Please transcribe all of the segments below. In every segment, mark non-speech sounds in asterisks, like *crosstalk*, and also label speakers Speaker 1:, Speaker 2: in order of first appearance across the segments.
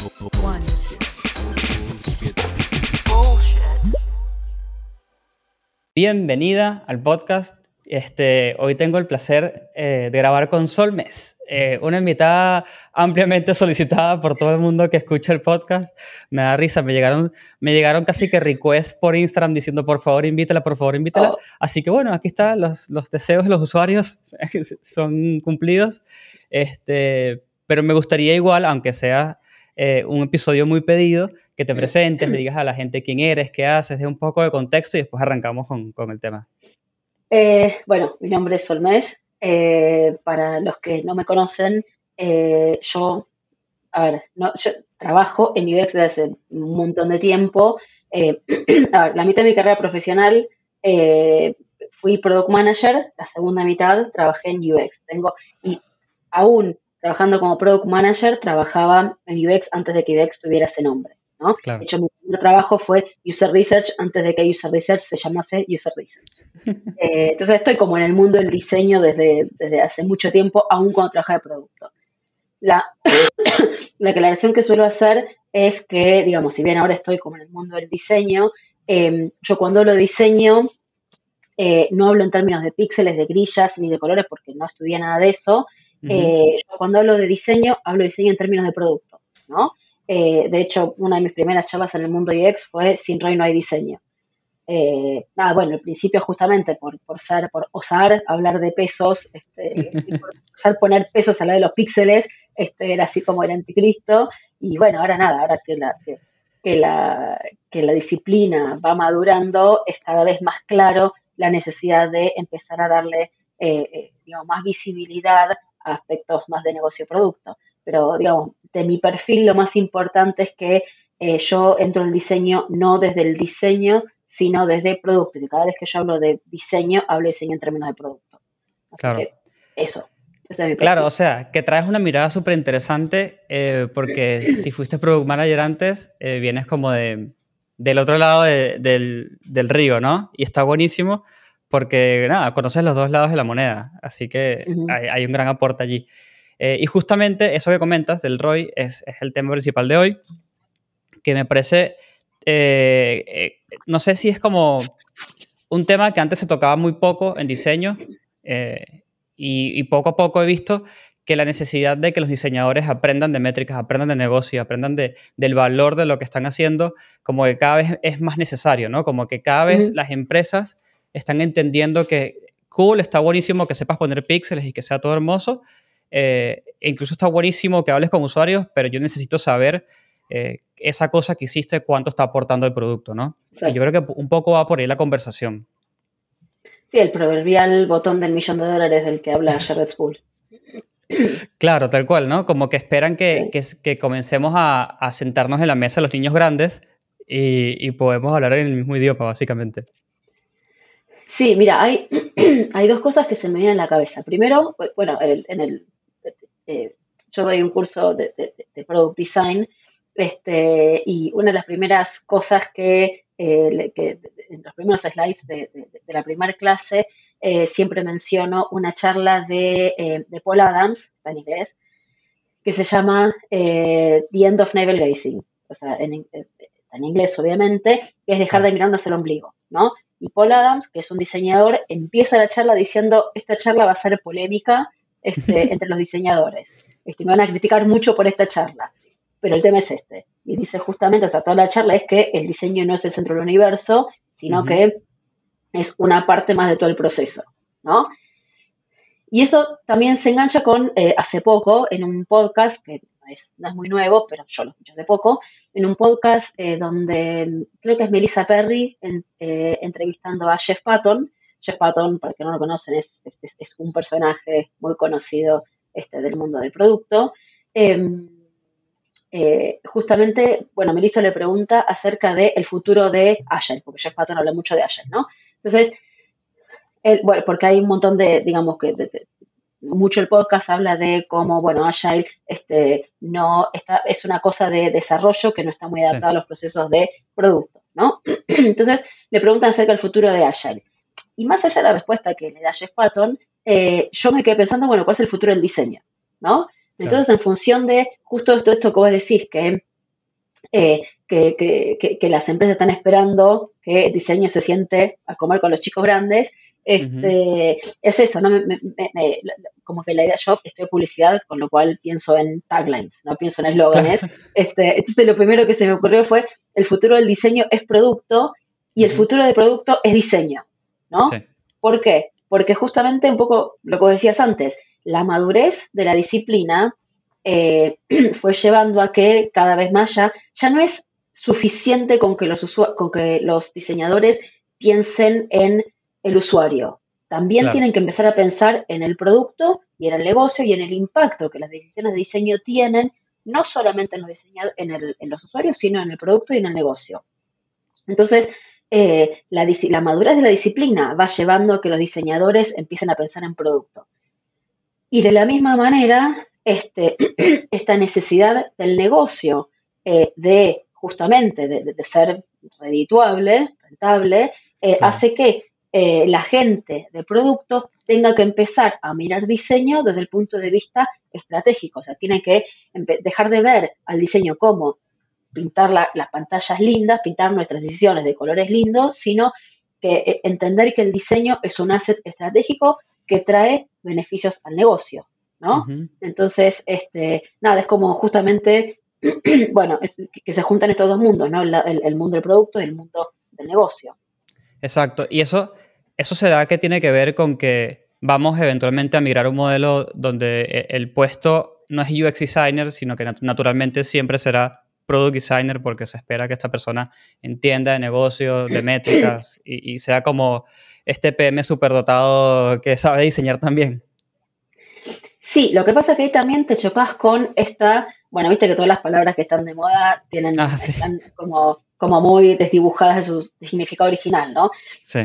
Speaker 1: One.
Speaker 2: Bienvenida al podcast. Este, hoy tengo el placer eh, de grabar con Sol Mes, eh, una invitada ampliamente solicitada por todo el mundo que escucha el podcast. Me da risa, me llegaron, me llegaron casi que requests por Instagram diciendo por favor invítala, por favor invítala.
Speaker 3: Oh.
Speaker 2: Así que bueno, aquí está, los, los deseos de los usuarios *laughs* son cumplidos. Este, pero me gustaría igual, aunque sea eh, un episodio muy pedido, que te presentes, le *clears throat* digas a la gente quién eres, qué haces, de un poco de contexto y después arrancamos con, con el tema.
Speaker 3: Eh, bueno, mi nombre es Solmés. Eh, para los que no me conocen, eh, yo, a ver, no, yo trabajo en UX desde hace un montón de tiempo. Eh, *clears throat* a ver, la mitad de mi carrera profesional eh, fui product manager, la segunda mitad trabajé en UX. Tengo, y aún trabajando como product manager, trabajaba en UX antes de que UX tuviera ese nombre. ¿no?
Speaker 2: Claro.
Speaker 3: De hecho, mi primer trabajo fue User Research antes de que User Research se llamase User Research. *laughs* Eh, entonces estoy como en el mundo del diseño desde, desde hace mucho tiempo, aún cuando trabajaba de producto. La, *coughs* la aclaración que suelo hacer es que, digamos, si bien ahora estoy como en el mundo del diseño, eh, yo cuando hablo de diseño eh, no hablo en términos de píxeles, de grillas ni de colores porque no estudié nada de eso. Eh, yo cuando hablo de diseño, hablo de diseño en términos de producto, ¿no? Eh, de hecho, una de mis primeras charlas en el mundo UX fue Sin ROI no hay diseño. Eh, nada, bueno, al principio justamente por, por ser, por osar hablar de pesos, este, *laughs* por osar poner pesos al lado de los píxeles, este, era así como el anticristo. Y bueno, ahora nada, ahora que la, que, que la, que la disciplina va madurando, es cada vez más claro la necesidad de empezar a darle eh, eh, digamos, más visibilidad aspectos más de negocio y producto. Pero, digamos, de mi perfil lo más importante es que eh, yo entro en el diseño no desde el diseño, sino desde producto. Y cada vez que yo hablo de diseño, hablo de diseño en términos de producto. Así
Speaker 2: Claro.
Speaker 3: que eso. ese es mi
Speaker 2: Claro, o sea, que traes una mirada súper interesante eh, porque *clears throat* si fuiste product manager antes, eh, vienes como de, del otro lado de- del, del río, ¿no? Y está buenísimo porque, nada, conoces los dos lados de la moneda, así que
Speaker 3: Ujú.
Speaker 2: hay, hay un gran aporte allí. Eh, y justamente eso que comentas del ROI es, es el tema principal de hoy, que me parece, eh, eh, no sé si es como un tema que antes se tocaba muy poco en diseño eh, y, y poco a poco he visto que la necesidad de que los diseñadores aprendan de métricas, aprendan de negocio, aprendan de, del valor de lo que están haciendo, como que cada vez es más necesario, ¿no? Como que cada vez
Speaker 3: Ujú.
Speaker 2: las empresas están entendiendo que cool, está buenísimo que sepas poner píxeles y que sea todo hermoso, eh, e incluso está buenísimo que hables con usuarios, pero yo necesito saber eh, esa cosa que hiciste, cuánto está aportando el producto, ¿no?
Speaker 3: Exacto.
Speaker 2: yo creo que un poco va por ahí la conversación.
Speaker 3: Sí, el proverbial botón del millón de dólares del que habla *laughs* Jared Spool.
Speaker 2: Claro, tal cual, ¿no? Como que esperan que, que, que comencemos a, a, sentarnos en la mesa los niños grandes y, y, podemos hablar en el mismo idioma, básicamente.
Speaker 3: Sí, mira, hay, *clears throat* hay dos cosas que se me vienen a la cabeza. Primero, bueno, en el, en el eh, yo doy un curso de, de, de, Product Design este, y una de las primeras cosas que, eh, que en los primeros slides de, de la primera clase eh, siempre menciono una charla de, de, Paul Adams, en inglés, que se llama The End of Navel Gazing, o sea, en, en, inglés obviamente, que es dejar de mirarnos el ombligo, ¿no? Y Paul Adams, que es un diseñador, empieza la charla diciendo, esta charla va a ser polémica este, *laughs* entre los diseñadores, este, me van a criticar mucho por esta charla, pero el tema es este, y dice justamente, o sea, toda la charla es que el diseño no es el centro del universo, sino uh -huh. que es una parte más de todo el proceso, ¿no? Y eso también se engancha con, eh, hace poco, en un podcast, que es, no es, muy nuevo, pero yo lo escuché hace poco, en un podcast eh, donde creo que es Melissa Perry eh, entrevistando a Jeff Patton. Jeff Patton, para que no lo conocen, es, es, un personaje muy conocido este, del mundo del producto. Em, eh, justamente, bueno, Melissa le pregunta acerca del el futuro de Agile, porque Jeff Patton habla mucho de Agile, ¿no? Entonces, bueno, porque hay un montón de, digamos que, de, de, mucho el podcast habla de cómo, bueno, Agile este, no está, es una cosa de desarrollo que no está muy adaptada sí. a los procesos de producto, ¿no? *clears throat* Entonces, le preguntan acerca del futuro de Agile. Y más allá de la respuesta que le da Jeff Patton, eh, yo me quedé pensando, bueno, ¿cuál es el futuro del diseño? ¿No? Entonces, claro. en función de justo esto, esto que vos decís, que eh, que, las empresas están esperando que el diseño se siente a comer con los chicos grandes. Este, Es eso, ¿no? como que la idea, yo estoy de publicidad, con lo cual pienso en taglines, no pienso en eslóganes. *laughs* este, entonces lo primero que se me ocurrió fue, el futuro del diseño es producto y el futuro del producto es diseño, ¿no? ¿Por qué? Porque justamente un poco lo que decías antes, la madurez de la disciplina eh, *clears throat* fue llevando a que cada vez más ya, ya no es suficiente con que, los con que los diseñadores piensen en el usuario. También tienen que empezar a pensar en el producto y en el negocio y en el impacto que las decisiones de diseño tienen, no solamente en los, en, en los usuarios, sino en el producto y en el negocio. Entonces, eh, la, la, madurez de la disciplina va llevando a que los diseñadores empiecen a pensar en producto. Y de la misma manera, este, *clears throat* esta necesidad del negocio eh, de justamente de, ser redituable, rentable, eh, hace que la gente de producto tenga que empezar a mirar diseño desde el punto de vista estratégico. O sea, tiene que dejar de ver al diseño como pintar las pantallas lindas, pintar nuestras decisiones de colores lindos, sino que eh, entender que el diseño es un asset estratégico que trae beneficios al negocio, ¿no? Entonces, este, nada, es como justamente, *clears throat* bueno, que se juntan estos dos mundos, ¿no? El, mundo del producto y el mundo del negocio.
Speaker 2: Exacto, y eso, eso será que tiene que ver con que vamos eventualmente a migrar un modelo donde eh, el puesto no es UX designer, sino que naturalmente siempre será product designer porque se espera que esta persona entienda de negocio, de métricas *clears throat* y, sea como este PM superdotado que sabe diseñar también.
Speaker 3: Sí, lo que pasa es que ahí también te chocas con esta, bueno, viste que todas las palabras que están de moda tienen, ah, están como, como muy desdibujadas de su significado original, ¿no? Sí.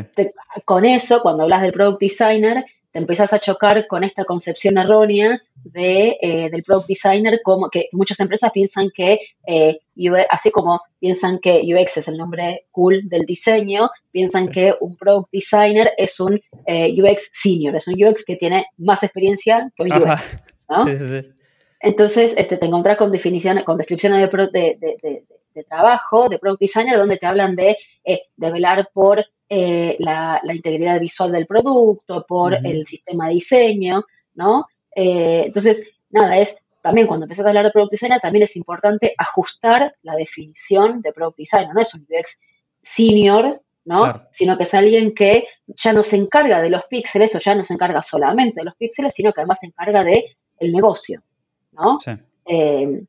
Speaker 3: con eso, cuando hablas del product designer, te empiezas a chocar con esta concepción errónea de, eh, del product designer, como que muchas empresas piensan que, eh, así como piensan que UX es el nombre cool del diseño, piensan que un product designer es un eh, UX senior, es un UX que tiene más experiencia que un UX. Sí, sí, Entonces, este, te encontrás con definiciones, con descripciones de, de, de, trabajo, de product designer, donde te hablan de, de velar por eh, la, integridad visual del producto, por el sistema de diseño, ¿no? Eh, entonces, nada, es también cuando empiezas a hablar de product designer, también es importante ajustar la definición de product designer, no es un UX senior, ¿no? Sino que es alguien que ya no se encarga de los píxeles o ya no se encarga solamente de los píxeles, sino que además se encarga de el negocio, ¿no? Eh,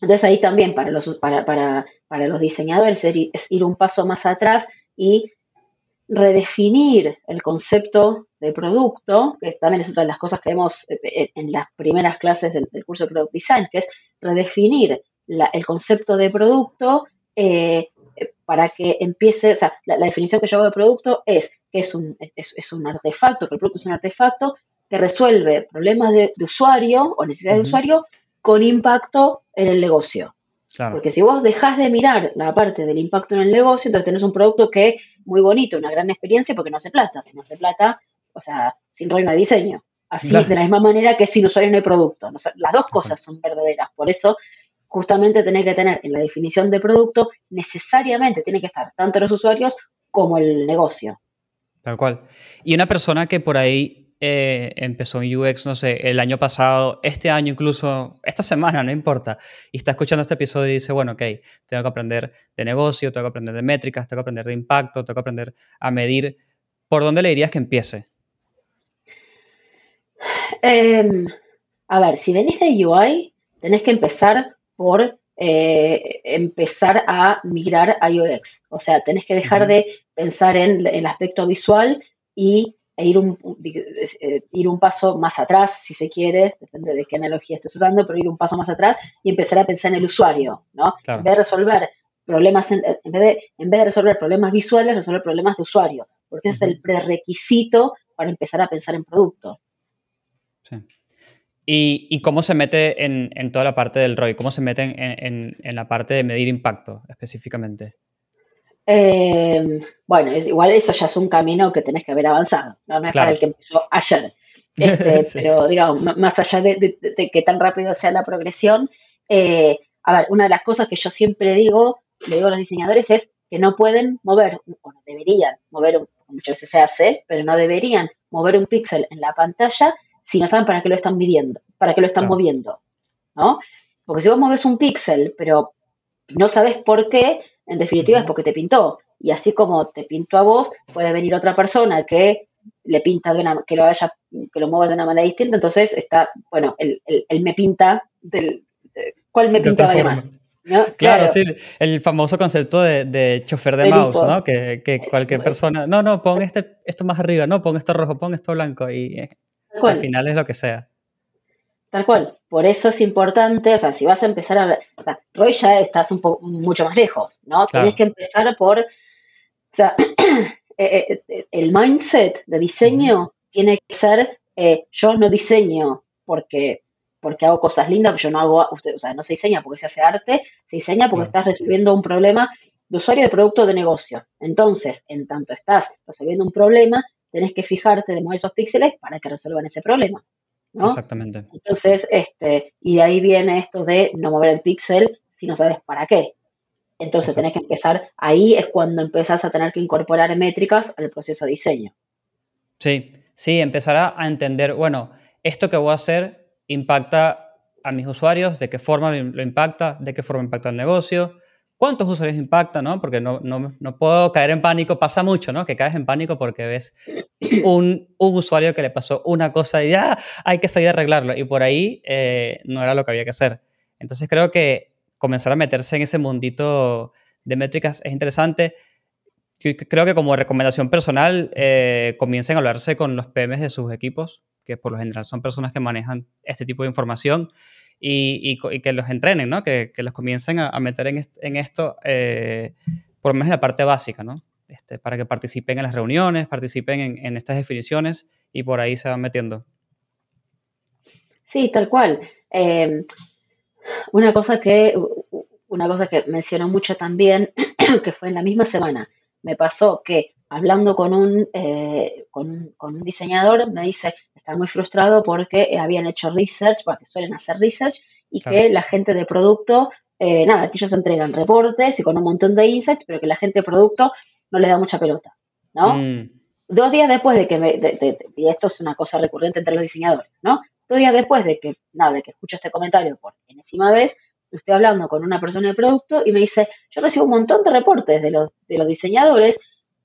Speaker 3: entonces ahí también para los, para, para, para los diseñadores es ir un paso más atrás y redefinir el concepto de producto, que también es otra de las cosas que vemos eh, eh, en las primeras clases del, curso de Product Design, que es redefinir el concepto de producto eh, para que empiece, o sea, la, definición que yo hago de producto es que es un, es, un artefacto, que el producto es un artefacto que resuelve problemas de, usuario o necesidades de usuario con impacto en el negocio. Porque si vos dejás de mirar la parte del impacto en el negocio, entonces tenés un producto que es muy bonito, una gran experiencia, porque no hace plata. Si no hace plata, o sea, sin rol no hay diseño. Así, de la misma manera que sin usuario no hay producto. las dos cosas son verdaderas. Por eso, justamente tenés que tener en la definición de producto, necesariamente tiene que estar tanto los usuarios como el negocio.
Speaker 2: Tal cual. Y una persona que por ahí eh, empezó en UX, no sé, el año pasado, este año incluso, esta semana, no importa, y está escuchando este episodio y dice, bueno, ok, tengo que aprender de negocio, tengo que aprender de métricas, tengo que aprender de impacto, tengo que aprender a medir, ¿por dónde le dirías que empiece?
Speaker 3: Em, a ver, si venís de UI, tenés que empezar por eh, empezar a migrar a UX. O sea, tenés que dejar de pensar en el aspecto visual y ir un, eh, ir un paso más atrás, si se quiere, depende de qué analogía estés usando, pero ir un paso más atrás y empezar a pensar en el usuario, ¿no? En vez de resolver problemas, en, vez de, en vez de resolver problemas visuales, resolver problemas de usuario, porque ese es el prerequisito para empezar a pensar en producto.
Speaker 2: Sí. ¿Y, cómo se mete en, en, toda la parte del ROI? ¿Cómo se mete en, en la parte de medir impacto específicamente?
Speaker 3: Eh, bueno, igual eso ya es un camino que tenés que haber avanzado, no, es para el que empezó ayer. *laughs* Este, pero digamos, más allá de, que tan rápido sea la progresión, eh, a ver, una de las cosas que yo siempre digo, le digo a los diseñadores es que no pueden mover, o no deberían mover, muchas veces se hace, pero no deberían mover un píxel en la pantalla si no saben para qué lo están midiendo, para qué lo están moviendo, ¿no? Porque si vos moves un píxel, pero no sabes por qué, en definitiva es porque te pintó. Y así como te pintó a vos, puede venir otra persona que le pinta de una, que lo haya, que lo mueva de una manera distinta, entonces está, bueno, el, me pinta del, ¿cuál me pinta más?
Speaker 2: Claro, sí, el famoso concepto de, chofer de mouse, ¿no? Que, cualquier persona, no, no, pon este, esto más arriba, no, pon esto rojo, pon esto blanco y eh, al final es lo que sea.
Speaker 3: Tal cual. Por eso es importante, o sea, si vas a empezar a, o sea, Roy ya estás un poco mucho más lejos, ¿no? Tienes que empezar por, o sea, *clears throat* eh, eh, el mindset de diseño tiene que ser, yo no diseño porque porque hago cosas lindas, yo no hago, o sea, no se diseña porque se hace arte, se diseña porque estás resolviendo un problema de usuario de producto de negocio. Entonces, en tanto estás resolviendo un problema, tenés que fijarte de mover esos píxeles para que resuelvan ese problema. ¿No?
Speaker 2: Exactamente.
Speaker 3: Entonces, este, y de ahí viene esto de no mover el píxel si no sabes para qué. Entonces tenés que empezar, ahí es cuando empezás a tener que incorporar métricas al proceso de diseño.
Speaker 2: Sí, sí, empezar a entender, bueno, esto que voy a hacer impacta a mis usuarios, de qué forma lo impacta, de qué forma impacta el negocio, cuántos usuarios impacta, ¿no? Porque no, no, no, puedo caer en pánico, pasa mucho, ¿no? Que caes en pánico porque ves un, un usuario que le pasó una cosa y ya hay que salir a arreglarlo. Y por ahí eh, no era lo que había que hacer. Entonces creo que comenzar a meterse en ese mundito de métricas es interesante. Creo que como recomendación personal, eh, comiencen a hablarse con los PMs de sus equipos, que por lo general son personas que manejan este tipo de información y, que los entrenen, ¿no? Que, los comiencen a, meter en, esto, eh, por lo menos en la parte básica, ¿no? Este, para que participen en las reuniones, participen en, estas definiciones y por ahí se van metiendo.
Speaker 3: Sí, tal cual. Em, una cosa que una cosa que mencionó mucho también, *clears throat* que fue en la misma semana, me pasó que hablando con un, eh, con, un diseñador, me dice, muy frustrado porque habían hecho research, porque suelen hacer research, y que la gente de producto, eh, nada, que ellos entregan reportes y con un montón de insights, pero que la gente de producto no le da mucha pelota, ¿no? Mm. Dos días después de que me, y esto es una cosa recurrente entre los diseñadores, ¿no? Dos días después de que, nada, de que escucho este comentario por enésima vez, estoy hablando con una persona de producto y me dice, yo recibo un montón de reportes de los, de los diseñadores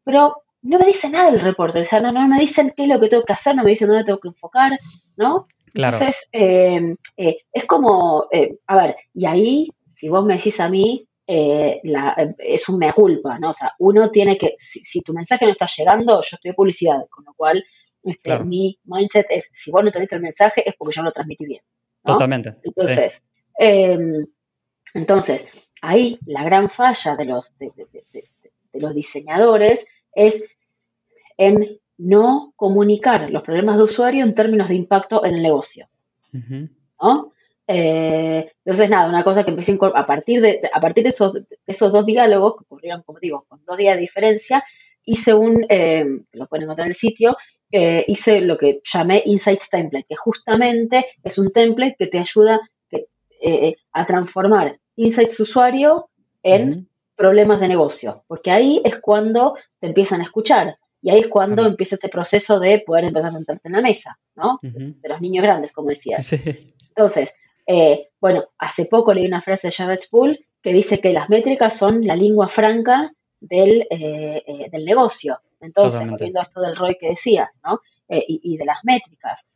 Speaker 3: pero no me dice nada el reporte, o sea, no, no me dicen qué es lo que tengo que hacer, no me dicen dónde tengo que enfocar, ¿no? Entonces, eh, eh, es como, eh, a ver, y ahí, si vos me decís a mí, la, es un mea culpa, ¿no? O sea, uno tiene que, si, tu mensaje no está llegando, yo estoy de publicidad, con lo cual este, mi mindset es, si vos no tenés el mensaje, es porque yo no lo transmití bien.
Speaker 2: Totalmente.
Speaker 3: Entonces, em, entonces, ahí la gran falla de los, de los diseñadores es en no comunicar los problemas de usuario en términos de impacto en el negocio. Eh, entonces, nada, una cosa que empecé a partir de, a partir de esos, esos dos diálogos, que ocurrieron, como digo, con dos días de diferencia, hice un, eh, lo pueden encontrar en el sitio, eh, hice lo que llamé Insights Template, que justamente es un template que te ayuda a transformar Insights usuario en problemas de negocio, porque ahí es cuando te empiezan a escuchar y ahí es cuando empieza este proceso de poder empezar a sentarte en la mesa, ¿no? De los niños grandes, como decías. Entonces, eh, bueno, hace poco leí una frase de Jared Spool que dice que las métricas son la lengua franca del, eh, eh, del negocio. Entonces, volviendo a esto del ROI que decías, ¿no? Y, de las métricas,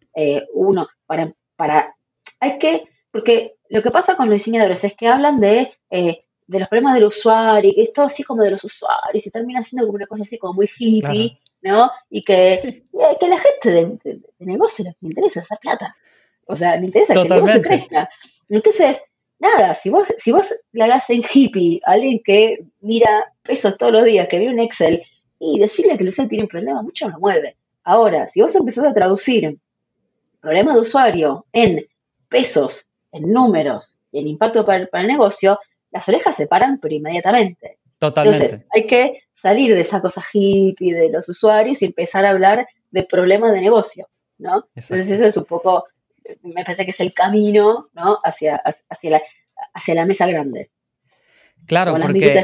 Speaker 3: uno, para, para, hay que, porque lo que pasa con los diseñadores es que hablan de de los problemas del usuario, y que es todo así como de los usuarios, y termina siendo como una cosa así como muy hippie, ¿no? Y que, que la gente de, negocio lo que le interesa es hacer plata. O sea, le interesa que el negocio crezca. Entonces, nada, si vos, si vos le hagas en hippie a alguien que mira pesos todos los días, que ve un Excel, y decirle que el usuario tiene un problema, mucho no lo mueve. Ahora, si vos empezás a traducir problemas de usuario en pesos, en números y en impacto para el negocio, las orejas se paran, pero inmediatamente.
Speaker 2: Totalmente.
Speaker 3: Entonces, hay que salir de esa cosa hippie de los usuarios y empezar a hablar de problemas de negocio, ¿no? Entonces, eso es un poco, me parece que es el camino, ¿no? Hacia, hacia, la, hacia la mesa grande.
Speaker 2: Claro, porque...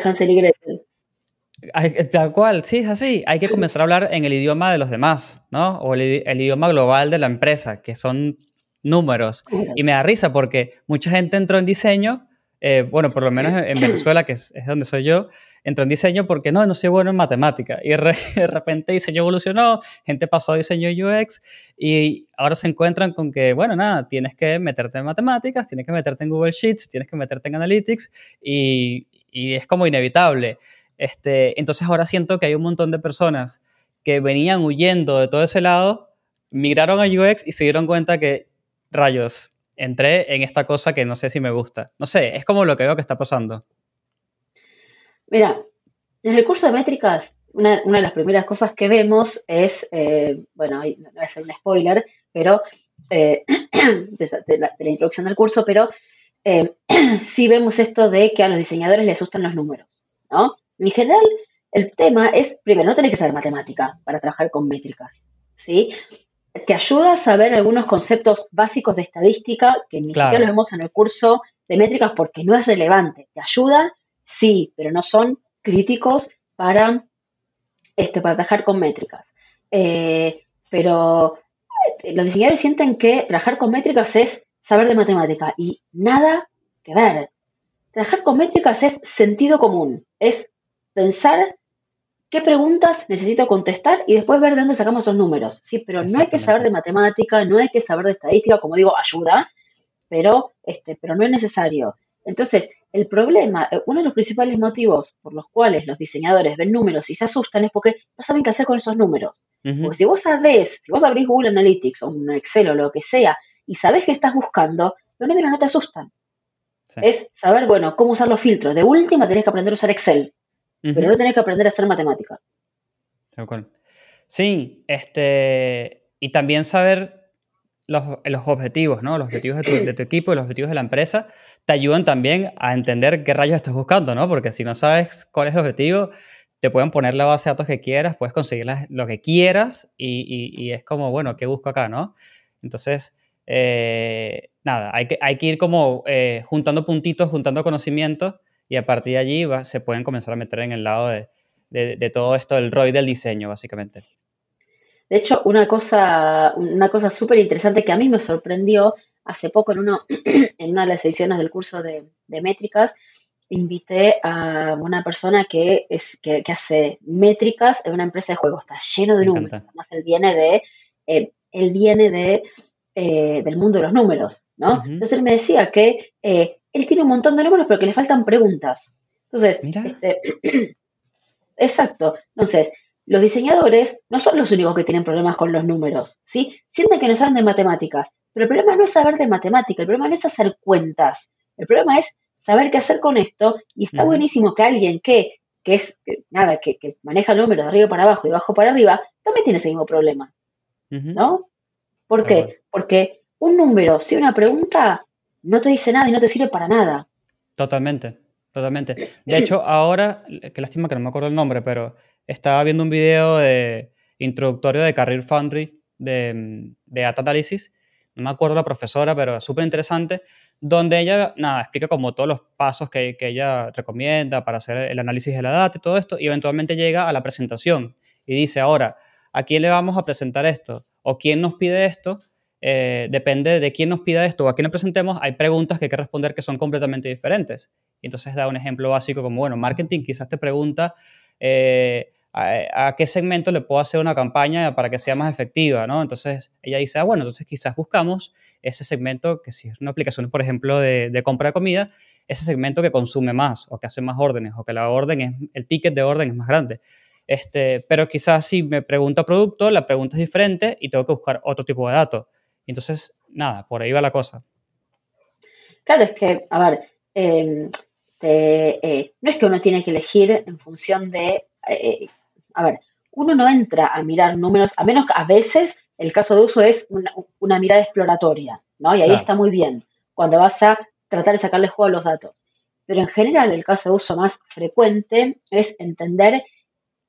Speaker 2: Tal cual, sí, es así. Hay que comenzar a hablar en el idioma de los demás, ¿no? O el, idioma global de la empresa, que son números. Y me da risa porque mucha gente entró en diseño, eh, bueno, por lo menos en Venezuela, que es, donde soy yo, entró en diseño porque no, no soy bueno en matemática. Y *laughs* de repente diseño evolucionó, gente pasó a diseño UX y ahora se encuentran con que, bueno, nada, tienes que meterte en matemáticas, tienes que meterte en Google Sheets, tienes que meterte en Analytics y, y es como inevitable. Este, entonces ahora siento que hay un montón de personas que venían huyendo de todo ese lado, migraron a UX y se dieron cuenta que, rayos, entré en esta cosa que no sé si me gusta. No sé, es como lo que veo que está pasando.
Speaker 3: Mira, en el curso de métricas, una, de las primeras cosas que vemos es, eh, bueno, no voy a ser un spoiler, pero eh, *clears throat* de, la, introducción del curso, pero eh, *clears throat* sí vemos esto de que a los diseñadores les asustan los números, ¿no? En general, el tema es, primero, no tenés que saber matemática para trabajar con métricas, ¿sí? Te ayuda a saber algunos conceptos básicos de estadística que ni siquiera los vemos en el curso de métricas porque no es relevante. ¿Te ayuda? Sí, pero no son críticos para, este, para trabajar con métricas. Eh, pero eh, los diseñadores sienten que trabajar con métricas es saber de matemática y nada que ver. Trabajar con métricas es sentido común, es pensar qué preguntas necesito contestar y después ver de dónde sacamos esos números. Sí, pero no hay que saber de matemática, no hay que saber de estadística, como digo, ayuda, pero, este, pero no es necesario. Entonces, el problema, eh, uno de los principales motivos por los cuales los diseñadores ven números y se asustan es porque no saben qué hacer con esos números. Porque si vos sabés, si vos abrís Google Analytics o un Excel o lo que sea y sabés qué estás buscando, los números no te asustan. Es saber, bueno, cómo usar los filtros. De última tenés que aprender a usar Excel pero no tenés que aprender a hacer matemática.
Speaker 2: Sí, este, y también saber los, objetivos, ¿no? Los objetivos de tu, equipo y los objetivos de la empresa te ayudan también a entender qué rayos estás buscando, ¿no? Porque si no sabes cuál es el objetivo, te pueden poner la base de datos que quieras, puedes conseguir lo que quieras y, es como, bueno, ¿qué busco acá, no? Entonces, eh, nada, hay que, hay que ir como eh, juntando puntitos, juntando conocimientos y a partir de allí se pueden comenzar a meter en el lado de, todo esto del ROI del diseño, básicamente.
Speaker 3: De hecho, una cosa, una cosa súper interesante que a mí me sorprendió hace poco en, uno, *clears throat* en una de las ediciones del curso de, métricas, invité a una persona que, es, que, hace métricas en una empresa de juegos, está lleno de números. Además, él viene de, eh, él viene de, eh, del mundo de los números, ¿no? Entonces él me decía que eh, él tiene un montón de números, pero que le faltan preguntas. Entonces, este, *clears throat* exacto. Entonces, los diseñadores no son los únicos que tienen problemas con los números, ¿sí? Sienten que no saben de matemáticas, pero el problema no es saber de matemática, el problema no es hacer cuentas, el problema es saber qué hacer con esto y está buenísimo que alguien que, que es, nada, que, que, maneja números de arriba para abajo y de abajo para arriba, también tiene ese mismo problema, ¿no? ¿Por qué? Porque un número, si una pregunta, no te dice nada y no te sirve para nada.
Speaker 2: Totalmente, totalmente. *clears throat* De hecho, ahora, qué lástima que no me acuerdo el nombre, pero estaba viendo un video de introductorio de Career Foundry de, de Data Analysis. No me acuerdo la profesora, pero súper interesante, donde ella, nada, explica como todos los pasos que, que, ella recomienda para hacer el análisis de la data y todo esto, y eventualmente llega a la presentación y dice, ahora, ¿a quién le vamos a presentar esto? ¿O quién nos pide esto? Eh, depende de quién nos pida esto o a quién le presentemos, hay preguntas que hay que responder que son completamente diferentes. Y entonces da un ejemplo básico como, bueno, marketing quizás te pregunta eh, a, qué segmento le puedo hacer una campaña para que sea más efectiva, ¿no? Entonces ella dice, ah, bueno, entonces quizás buscamos ese segmento que si es una aplicación, por ejemplo, de, de compra de comida, ese segmento que consume más o que hace más órdenes o que la orden es, el ticket de orden es más grande. Este, pero quizás si me pregunta producto, la pregunta es diferente y tengo que buscar otro tipo de datos entonces, nada, por ahí va la cosa.
Speaker 3: Claro, es que, a ver, em, eh, no es que uno tiene que elegir en función de, eh, a ver, uno no entra a mirar números, a menos que a veces el caso de uso es una, mirada exploratoria, ¿no? Y ahí está muy bien, cuando vas a tratar de sacarle juego a los datos. Pero en general el caso de uso más frecuente es entender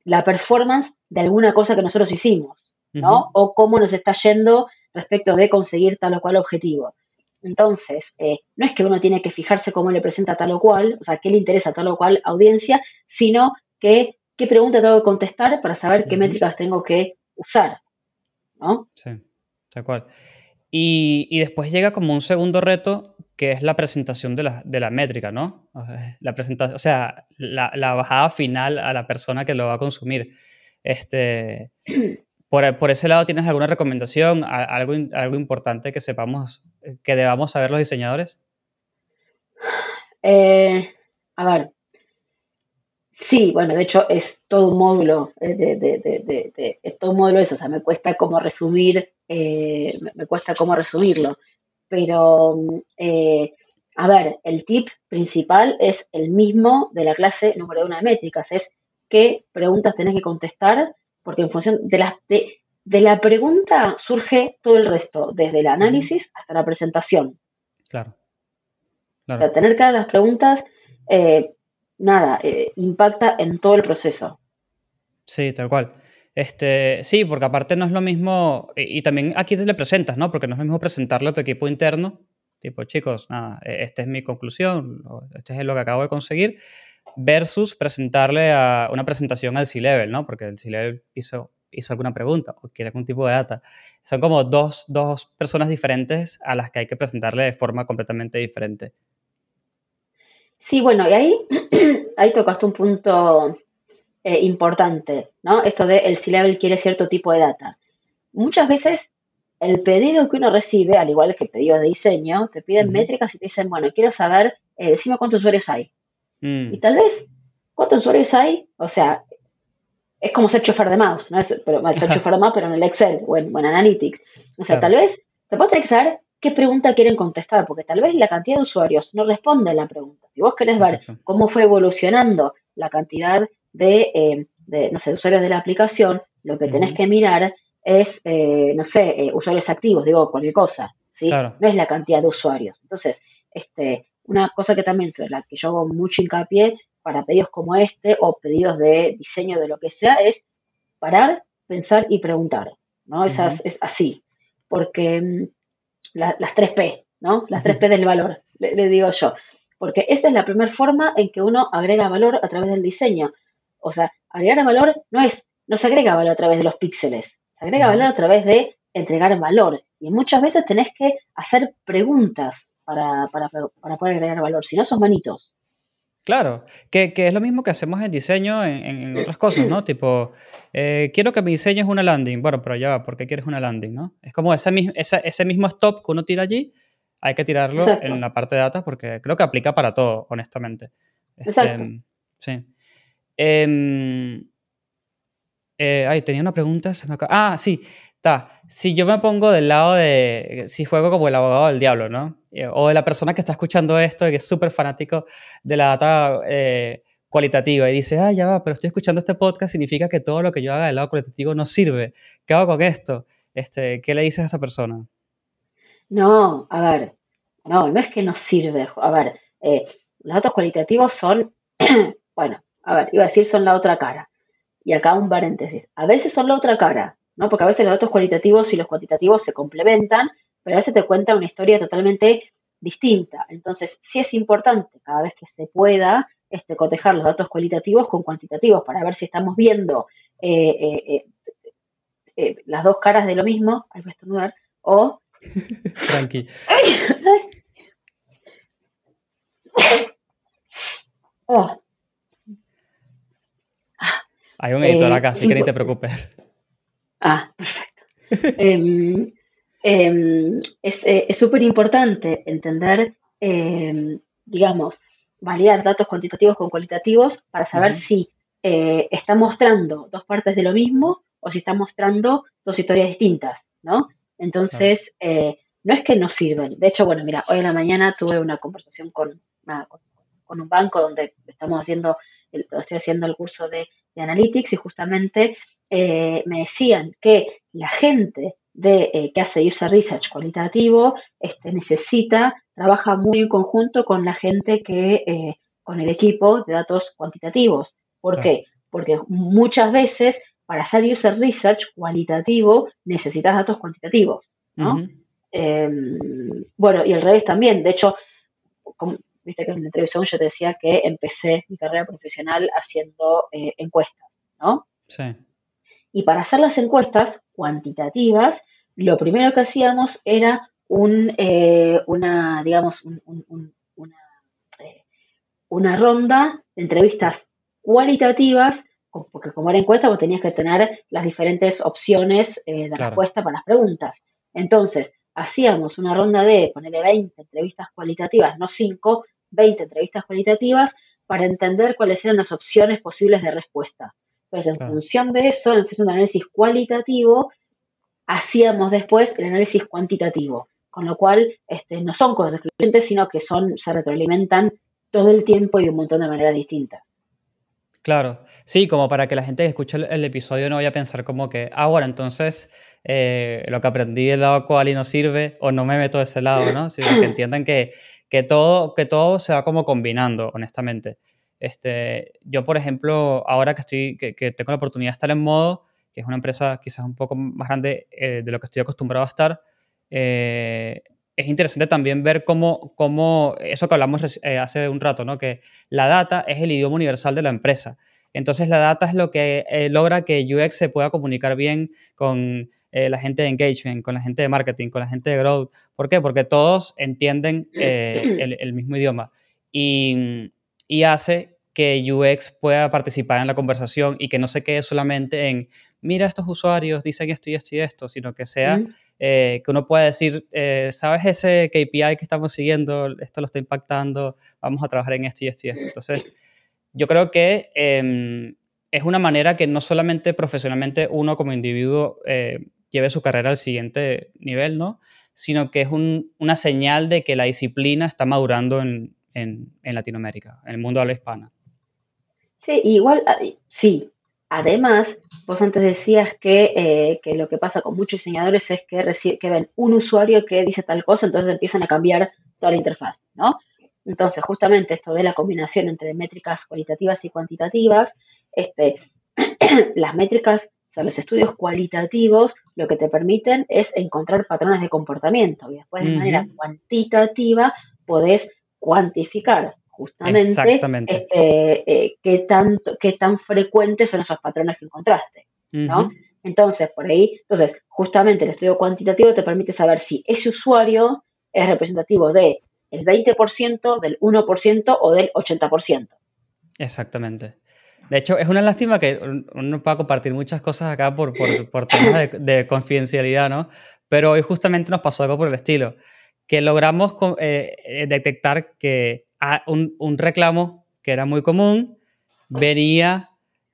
Speaker 3: la performance de alguna cosa que nosotros hicimos, ¿no? O cómo nos está yendo respecto de conseguir tal o cual objetivo. Entonces, eh, no es que uno tiene que fijarse cómo le presenta tal o cual, o sea, qué le interesa a tal o cual audiencia, sino que qué pregunta tengo que contestar para saber qué métricas tengo que usar, ¿no?
Speaker 2: Sí, tal cual. Y, después llega como un segundo reto, que es la presentación de la, de la métrica, ¿no? La presentación, o sea, la, la, bajada final a la persona que lo va a consumir. Este, *clears throat* por, por ese lado, ¿tienes alguna recomendación, algo, algo importante que sepamos, que debamos saber los diseñadores?
Speaker 3: Eh, a ver, Sí, bueno, de hecho es todo un módulo, eh, de, de, de, todo un módulo eso, o sea, me cuesta como resumir, eh, me cuesta como resumirlo, pero eh, a ver, el tip principal es el mismo de la clase número uno de métricas, es qué preguntas tenés que contestar, porque en función de la, de, la pregunta surge todo el resto, desde el análisis hasta la presentación.
Speaker 2: Claro.
Speaker 3: O sea, tener claras las preguntas nada, eh, impacta en todo el proceso.
Speaker 2: Sí, tal cual. Este, sí, porque aparte no es lo mismo, y, también aquí te le presentas, ¿no? Porque no es lo mismo presentarlo a tu equipo interno, tipo, chicos, nada, e, esta es mi conclusión, este es lo que acabo de conseguir, versus presentarle a una presentación al C-Level, ¿no? Porque el C-Level hizo, hizo alguna pregunta o quiere algún tipo de data. Son como dos, dos personas diferentes a las que hay que presentarle de forma completamente diferente.
Speaker 3: Sí, bueno, y ahí, *clears throat* ahí tocaste un punto eh, importante, ¿no? Esto de el C-Level quiere cierto tipo de data. Muchas veces el pedido que uno recibe, al igual que el pedido de diseño, te piden métricas y te dicen, bueno, quiero saber, eh, decime cuántos usuarios hay. Mm. Y tal vez, ¿cuántos usuarios hay? O sea, es como ser chofer de mouse, ¿no? Es, pero, ser chofer de mouse, pero en el Excel o en, Analytics. O sea, tal vez se puede saber qué pregunta quieren contestar, porque tal vez la cantidad de usuarios no responde a la pregunta. Si vos querés ver cómo fue evolucionando la cantidad de, eh, no sé, usuarios de la aplicación, lo que tenés que mirar es, eh, no sé, eh, usuarios activos, digo, cualquier cosa, ¿sí? No es la cantidad de usuarios. Entonces, este, una cosa que también sobre la que yo hago mucho hincapié para pedidos como este o pedidos de diseño de lo que sea es parar, pensar y preguntar, ¿no? Esas, Es así, porque mm, las tres P, ¿no? Las tres P del valor, le, digo yo. Porque esta es la primera forma en que uno agrega valor a través del diseño. O sea, agregar valor no es, no se agrega valor a través de los píxeles, se agrega valor a través de entregar valor. Y muchas veces tenés que hacer preguntas para, para, para poder agregar valor, si no son manitos.
Speaker 2: Claro, que, es lo mismo que hacemos en diseño en, otras cosas, ¿no? Tipo, eh, quiero que mi diseño es una landing. Bueno, pero ya va, ¿por qué quieres una landing, no? Es como ese, ese, mismo stop que uno tira allí, hay que tirarlo en la parte de data porque creo que aplica para todo, honestamente.
Speaker 3: Este, Exacto.
Speaker 2: sí. Em, eh, ay, tenía una pregunta. Ah, sí si yo me pongo del lado de, si juego como el abogado del diablo, ¿no? Eh, o de la persona que está escuchando esto y que es súper fanático de la data eh, cualitativa y dice, ah, ya va, pero estoy escuchando este podcast, significa que todo lo que yo haga del lado cualitativo no sirve. ¿Qué hago con esto? Este, ¿Qué le dices a esa persona?
Speaker 3: No, a ver, no, no es que no sirve. A ver, eh, los datos cualitativos son, *clears throat* bueno, a ver, iba a decir son la otra cara. Y acá un paréntesis. A veces son la otra cara. ¿No? Porque a veces los datos cualitativos y los cuantitativos se complementan, pero a veces te cuenta una historia totalmente distinta. Entonces, sí es importante cada vez que se pueda este, cotejar los datos cualitativos con cuantitativos para ver si estamos viendo eh, eh, eh, las dos caras de lo mismo, hay que estornudar, o...
Speaker 2: Tranqui. *laughs*
Speaker 3: Oh.
Speaker 2: Hay un editor acá, así que ni te *laughs* preocupes.
Speaker 3: Ah, perfecto. Em, em, eh, es súper importante entender, em, digamos, validar datos cuantitativos con cualitativos para saber si eh, está mostrando dos partes de lo mismo o si está mostrando dos historias distintas, ¿no? Entonces, eh, no es que no sirven. De hecho, bueno, mira, hoy en la mañana tuve una conversación con, con, un banco donde estamos haciendo, estoy haciendo el curso de, de Analytics y justamente eh, me decían que la gente de, eh, que hace user research cualitativo este, necesita, trabaja muy en conjunto con la gente que, eh, con el equipo de datos cuantitativos. ¿Por qué? Porque muchas veces para hacer user research cualitativo necesitas datos cuantitativos, ¿no? Em, bueno, y al revés también. De hecho, viste que en la televisión yo te decía que empecé mi carrera profesional haciendo eh, encuestas, ¿no?
Speaker 2: Sí.
Speaker 3: Y para hacer las encuestas cuantitativas, lo primero que hacíamos era un, eh, una, digamos, una, eh, una ronda de entrevistas cualitativas, porque como era encuesta, vos tenías que tener las diferentes opciones de respuesta para las preguntas. Entonces, hacíamos una ronda de, ponerle 20 entrevistas cualitativas, no 5, 20 entrevistas cualitativas para entender cuáles eran las opciones posibles de respuesta. Entonces, en función de eso, en función del análisis cualitativo, hacíamos después el análisis cuantitativo, con lo cual este, no son cosas excluyentes, sino que son, se retroalimentan todo el tiempo y de un montón de maneras distintas.
Speaker 2: Claro, sí, como para que la gente que escuche el, episodio no vaya a pensar como que, ah, bueno, entonces eh, lo que aprendí del lado cual y no sirve o no me meto de ese lado, ¿no? Sino que *clears throat* entiendan que, que, todo, que todo se va como combinando, honestamente. Este, yo, por ejemplo, ahora que, estoy, que, tengo la oportunidad de estar en Modo, que es una empresa quizás un poco más grande eh, de lo que estoy acostumbrado a estar, eh, es interesante también ver cómo, cómo eso que hablamos eh, hace un rato, ¿no? que la data es el idioma universal de la empresa. Entonces la data es lo que eh, logra que UX se pueda comunicar bien con eh, la gente de engagement, con la gente de marketing, con la gente de growth. ¿Por qué? Porque todos entienden el, mismo idioma y, y hace que UX pueda participar en la conversación y que no se quede solamente en, mira estos usuarios, dicen esto y esto y esto, sino que sea... Eh, que uno pueda decir, eh, ¿sabes ese KPI que estamos siguiendo? Esto lo está impactando, vamos a trabajar en esto y esto y esto. Entonces, yo creo que em, es una manera que no solamente profesionalmente uno como individuo eh, lleve su carrera al siguiente nivel, ¿no? Sino que es una señal de que la disciplina está madurando en, en, en Latinoamérica, en el mundo habla hispana.
Speaker 3: Sí, igual, ah, sí, Además, vos antes decías eh, que, lo que pasa con muchos diseñadores es que, que ven un usuario que dice tal cosa, entonces empiezan a cambiar toda la interfaz, ¿no? Entonces, justamente esto de la combinación entre métricas cualitativas y cuantitativas, este, *clears throat* las métricas, o sea, los estudios cualitativos, lo que te permiten es encontrar patrones de comportamiento y después de manera cuantitativa podés cuantificar justamente este, eh, qué, tanto, qué tan frecuentes son esos patrones que encontraste, ¿no? Entonces, por ahí, entonces, justamente el estudio cuantitativo te permite saber si ese usuario es representativo del 20%, del 1% o del 80%.
Speaker 2: Exactamente. De hecho, es una lástima que uno pueda compartir muchas cosas acá por, por, temas de, confidencialidad, ¿no? Pero hoy justamente nos pasó algo por el estilo, que logramos eh, eh, detectar que un, reclamo que era muy común, venía,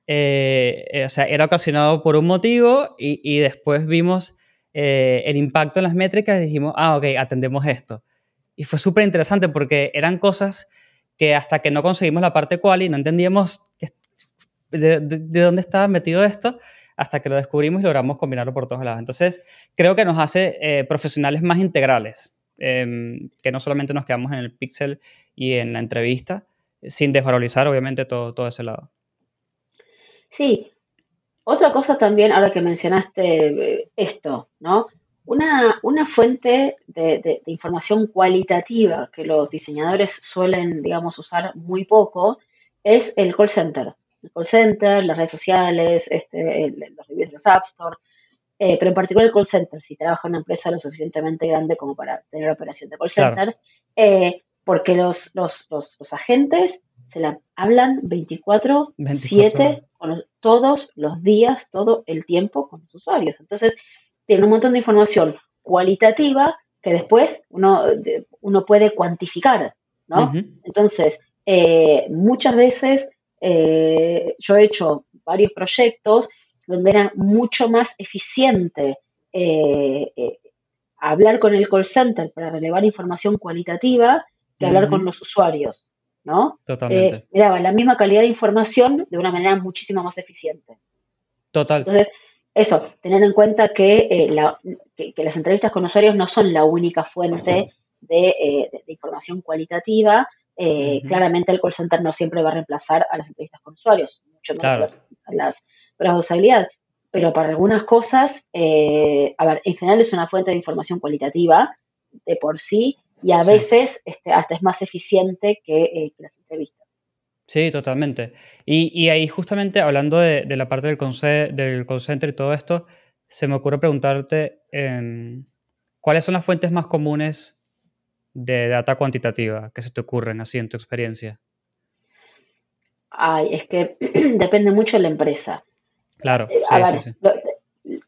Speaker 2: eh, eh, o sea, era ocasionado por un motivo y, después vimos eh, el impacto en las métricas y dijimos, ah, ok, atendemos esto. Y fue súper interesante porque eran cosas que hasta que no conseguimos la parte quali no entendíamos de, dónde estaba metido esto hasta que lo descubrimos y logramos combinarlo por todos lados. Entonces, creo que nos hace profesionales más integrales. Em, que no solamente nos quedamos en el pixel y en la entrevista, sin desvalorizar obviamente todo, todo ese lado.
Speaker 3: Sí, otra cosa también, ahora que mencionaste eh, esto, ¿no? Una, una fuente de, información cualitativa que los diseñadores suelen, digamos, usar muy poco es el call center. El call center, las redes sociales, este, los reviews de los App Store, eh, pero en particular el call center, si trabaja en una empresa lo suficientemente grande como para tener operación de call center, eh, porque los, los, los, agentes se la hablan 24-7 todos los días, todo el tiempo con los usuarios. Entonces, tiene un montón de información cualitativa que después uno, uno puede cuantificar, ¿no? Entonces, eh, muchas veces yo he hecho varios proyectos donde era mucho más eficiente eh, eh, hablar con el call center para relevar información cualitativa que hablar con los usuarios, ¿no?
Speaker 2: Totalmente.
Speaker 3: Eh, la misma calidad de información de una manera muchísimo más eficiente.
Speaker 2: Total.
Speaker 3: Entonces, eso, tener en cuenta que, las entrevistas con usuarios no son la única fuente de, información cualitativa. Claramente el call center no siempre va a reemplazar a las entrevistas con usuarios, mucho menos las responsabilidad. pero para algunas cosas, eh, a ver, en general es una fuente de información cualitativa de por sí y a veces este, hasta es más eficiente que, eh, las entrevistas.
Speaker 2: Sí, totalmente. Y, ahí justamente hablando de, la parte del call, del call center y todo esto, se me ocurre preguntarte em, cuáles son las fuentes más comunes de data cuantitativa que se te ocurren así en tu experiencia.
Speaker 3: Ay, es que *clears throat* depende mucho de la empresa.
Speaker 2: Claro,
Speaker 3: eh, sí, sí,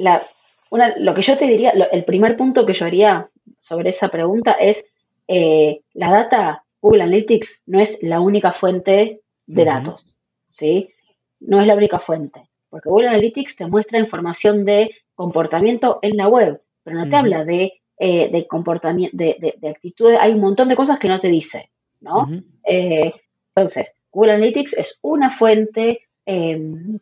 Speaker 3: Lo, que yo te diría, el primer punto que yo haría sobre esa pregunta es, eh, la data, Google Analytics no es la única fuente de datos, ¿sí? No es la única fuente, porque Google Analytics te muestra información de comportamiento en la web, pero no te habla de, eh, comportamiento, de, de, actitudes, hay un montón de cosas que no te dice, ¿no? entonces, Google Analytics es una fuente, em,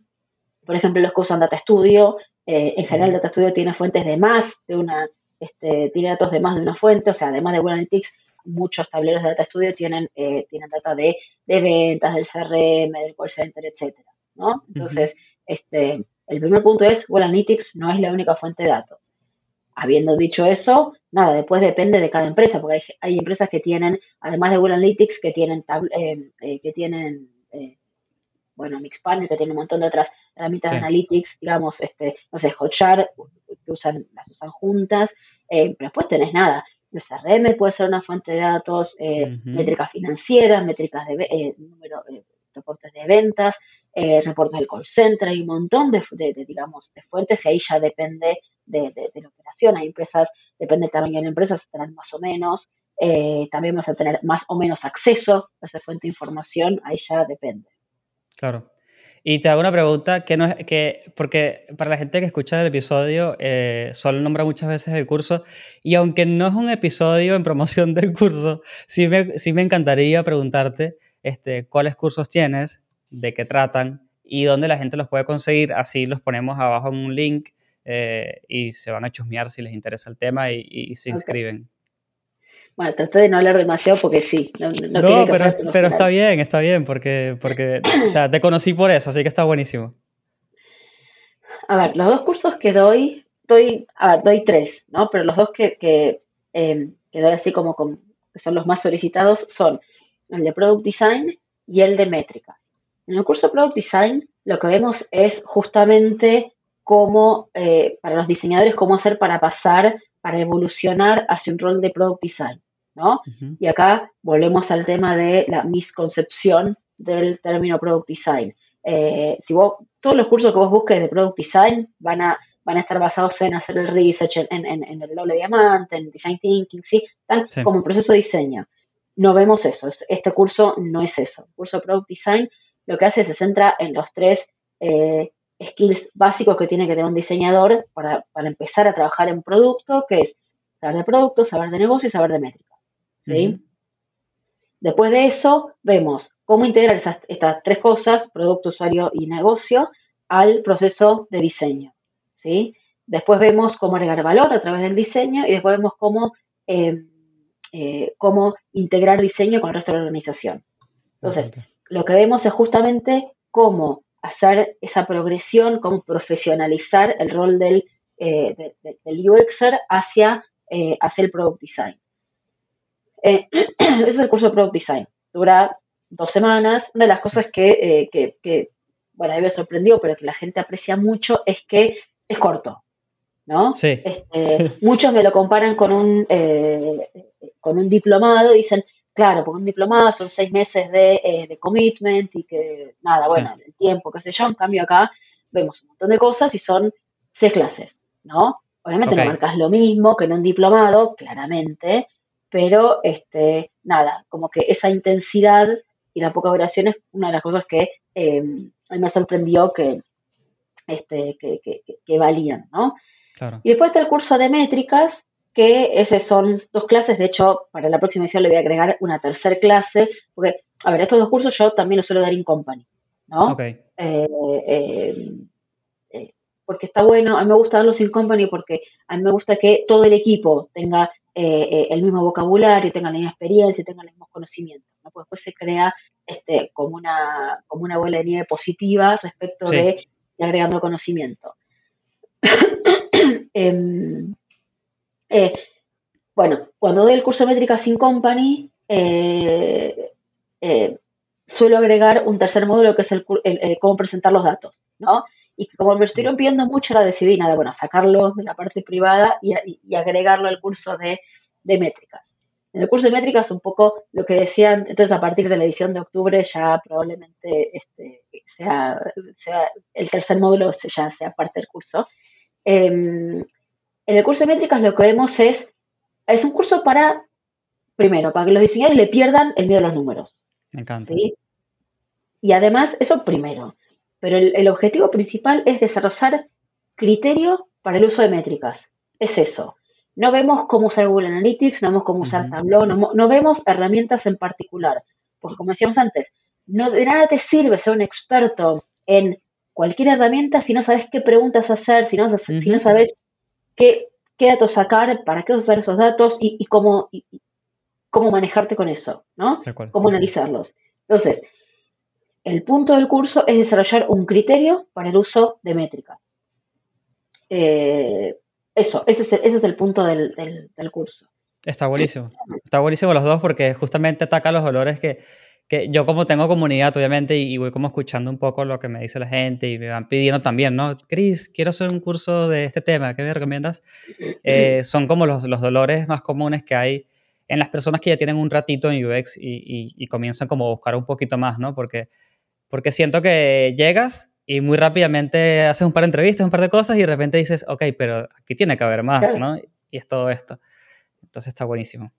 Speaker 3: por ejemplo, los que usan Data Studio, eh, en general Data Studio tiene fuentes de más de una, este, tiene datos de más de una fuente, o sea, además de Google Analytics, muchos tableros de Data Studio tienen, eh, tienen data de, ventas, del CRM, del call center, etcétera, ¿no? Entonces, este, el primer punto es, Google Analytics no es la única fuente de datos. Habiendo dicho eso, nada, después depende de cada empresa, porque hay, empresas que tienen, además de Google Analytics, que tienen, eh, eh, que tienen bueno, Mixpanel, que tiene un montón de otras herramientas de Analytics, digamos, este, no sé, Hotjar, que usan, las usan juntas, pero después tenés nada. El CRM puede ser una fuente de datos, métricas financieras, métricas de número, reportes de ventas, eh, reportes del call center, hay un montón de, digamos, de fuentes y ahí ya depende de, la operación. Hay empresas, depende del tamaño de la empresa, a tener más o menos, eh, también vas a tener más o menos acceso a esa fuente de información, ahí ya depende.
Speaker 2: Claro. Y te hago una pregunta que no es que, porque para la gente que escucha el episodio, eh, solo nombra muchas veces el curso, y aunque no es un episodio en promoción del curso, sí me, sí me encantaría preguntarte este, cuáles cursos tienes, de qué tratan y dónde la gente los puede conseguir. Así los ponemos abajo en un link eh, y se van a chusmear si les interesa el tema y, se inscriben.
Speaker 3: Bueno, traté de no hablar demasiado porque sí.
Speaker 2: No, pero, pero está bien, está bien, porque, porque o sea, te conocí por eso, así que está buenísimo.
Speaker 3: A ver, los dos cursos que doy, doy, a ver, doy tres, ¿no? Pero los dos que, que, eh, que doy así como con, son los más solicitados son el de Product Design y el de métricas. En el curso de Product Design lo que vemos es justamente cómo, eh, para los diseñadores, cómo hacer para pasar, para evolucionar hacia un rol de Product Design, ¿no? Y acá volvemos al tema de la misconcepción del término Product Design. Eh, si vos, todos los cursos que vos busques de Product Design van a, van a estar basados en hacer el research, en, el doble diamante, en design thinking, ¿sí? Están como proceso de diseño no vemos eso. Este curso no es eso. El curso de Product Design lo que hace es se centra en los tres eh, skills básicos que tiene que tener un diseñador para, empezar a trabajar en producto, que es saber de producto, saber de negocio y saber de métricas. ¿Sí? Después de eso, vemos cómo integrar estas tres cosas, producto, usuario y negocio, al proceso de diseño. ¿sí? Después vemos cómo agregar valor a través del diseño y después vemos cómo eh, eh, cómo integrar diseño con el resto de la organización. Entonces, lo que vemos es justamente cómo hacer esa progresión, cómo profesionalizar el rol del, eh, UXer hacia, eh, hacia, el Product Design. Ese *clears throat* es el curso de Product Design. Dura dos semanas. Una de las cosas que, que bueno, a mí me sorprendió, pero que la gente aprecia mucho, es que es corto. ¿no?
Speaker 2: Sí.
Speaker 3: Este, muchos me lo comparan con un, eh, con un diplomado y dicen, claro, porque un diplomado son seis meses de, eh, commitment y que, nada, bueno, el tiempo, qué sé yo, en cambio acá vemos un montón de cosas y son seis clases, ¿no? Obviamente no marcas lo mismo que en un diplomado, claramente, pero, este, nada, como que esa intensidad y la poca duración es una de las cosas que eh, me sorprendió que, este, que, que valían, ¿no? Y después está el curso de métricas, que ese son dos clases. De hecho, para la próxima edición le voy a agregar una tercera clase, porque, a ver, estos dos cursos yo también los suelo dar in company, ¿no? Eh, eh, eh, porque está bueno, a mí me gusta darlos in company porque a mí me gusta que todo el equipo tenga el mismo vocabulario, tenga la misma experiencia, tenga los mismos conocimientos, ¿no? Porque después se crea este, como, una, como una bola de nieve positiva respecto de agregando conocimiento. *coughs* Em, eh, bueno, cuando doy el curso de métricas in company, eh, eh, suelo agregar un tercer módulo que es el, cómo presentar los datos, ¿no? Y como me estuvieron pidiendo mucho, la decidí, nada, bueno, sacarlo de la parte privada y, agregarlo al curso de, métricas. En el curso de métricas, un poco lo que decían, entonces a partir de la edición de octubre ya probablemente este, sea, el tercer módulo ya sea parte del curso. Em, en el curso de métricas lo que vemos es, es un curso para, primero, para que los diseñadores le pierdan el miedo a los números.
Speaker 2: Me encanta.
Speaker 3: Y además, eso primero. Pero el, objetivo principal es desarrollar criterio para el uso de métricas. Es eso. No vemos cómo usar Google Analytics, no vemos cómo usar Tableau, no, vemos herramientas en particular. Porque como decíamos antes, no, de nada te sirve ser un experto en cualquier herramienta si no sabes qué preguntas hacer, si no, si no sabes qué, qué, datos sacar, para qué usar esos datos y, cómo, cómo manejarte con eso, ¿no? Cómo analizarlos. Entonces, el punto del curso es desarrollar un criterio para el uso de métricas. Eh, eso, ese es, el, punto del, curso.
Speaker 2: Está buenísimo. Está buenísimo los dos porque justamente ataca los dolores que, yo como tengo comunidad, obviamente, y, voy como escuchando un poco lo que me dice la gente y me van pidiendo también, ¿no? Cris, quiero hacer un curso de este tema, ¿qué me recomiendas? *laughs* Eh, son como los, los dolores más comunes que hay en las personas que ya tienen un ratito en UX y, comienzan como a buscar un poquito más, ¿no? Porque porque siento que llegas y muy rápidamente haces un par de entrevistas, un par de cosas y de repente dices, ok, pero aquí tiene que haber más, ¿no? Y es todo esto. Entonces está buenísimo.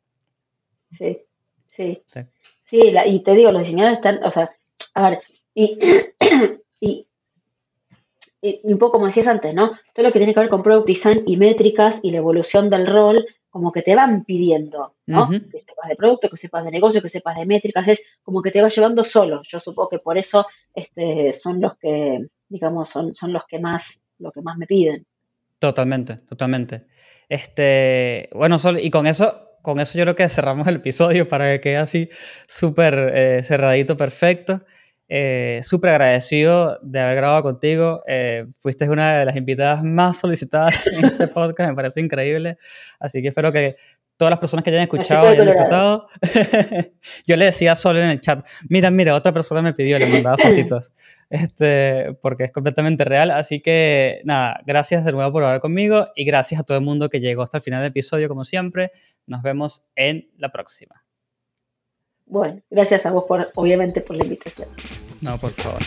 Speaker 3: Sí, sí. Sí, y te digo, los diseñadores están, o sea, a ver, y, *clears throat* y, y, un poco como decías antes, ¿no? Todo lo que tiene que ver con product design y métricas y la evolución del rol como que te van pidiendo, ¿no? Que sepas de producto, que sepas de negocio, que sepas de métricas, es como que te va llevando solo. Yo supongo que por eso este, son los que, digamos, son, son los que más, lo que más me piden.
Speaker 2: Totalmente, totalmente. Este, bueno, Sol, y con eso, con eso yo creo que cerramos el episodio para que quede así súper eh, cerradito, perfecto. Eh, Súper agradecido de haber grabado contigo. Eh, fuiste una de las invitadas más solicitadas *laughs* en este podcast, me parece increíble. Así que espero que todas las personas que hayan escuchado hayan disfrutado. *laughs* Yo le decía solo en el chat, mira, mira, otra persona me pidió, le mandaba fotitos, *laughs* este, porque es completamente real. Así que nada, gracias de nuevo por hablar conmigo y gracias a todo el mundo que llegó hasta el final del episodio, como siempre. Nos vemos en la próxima.
Speaker 3: Bueno, gracias a vos por, obviamente, por la invitación.
Speaker 2: No, por favor.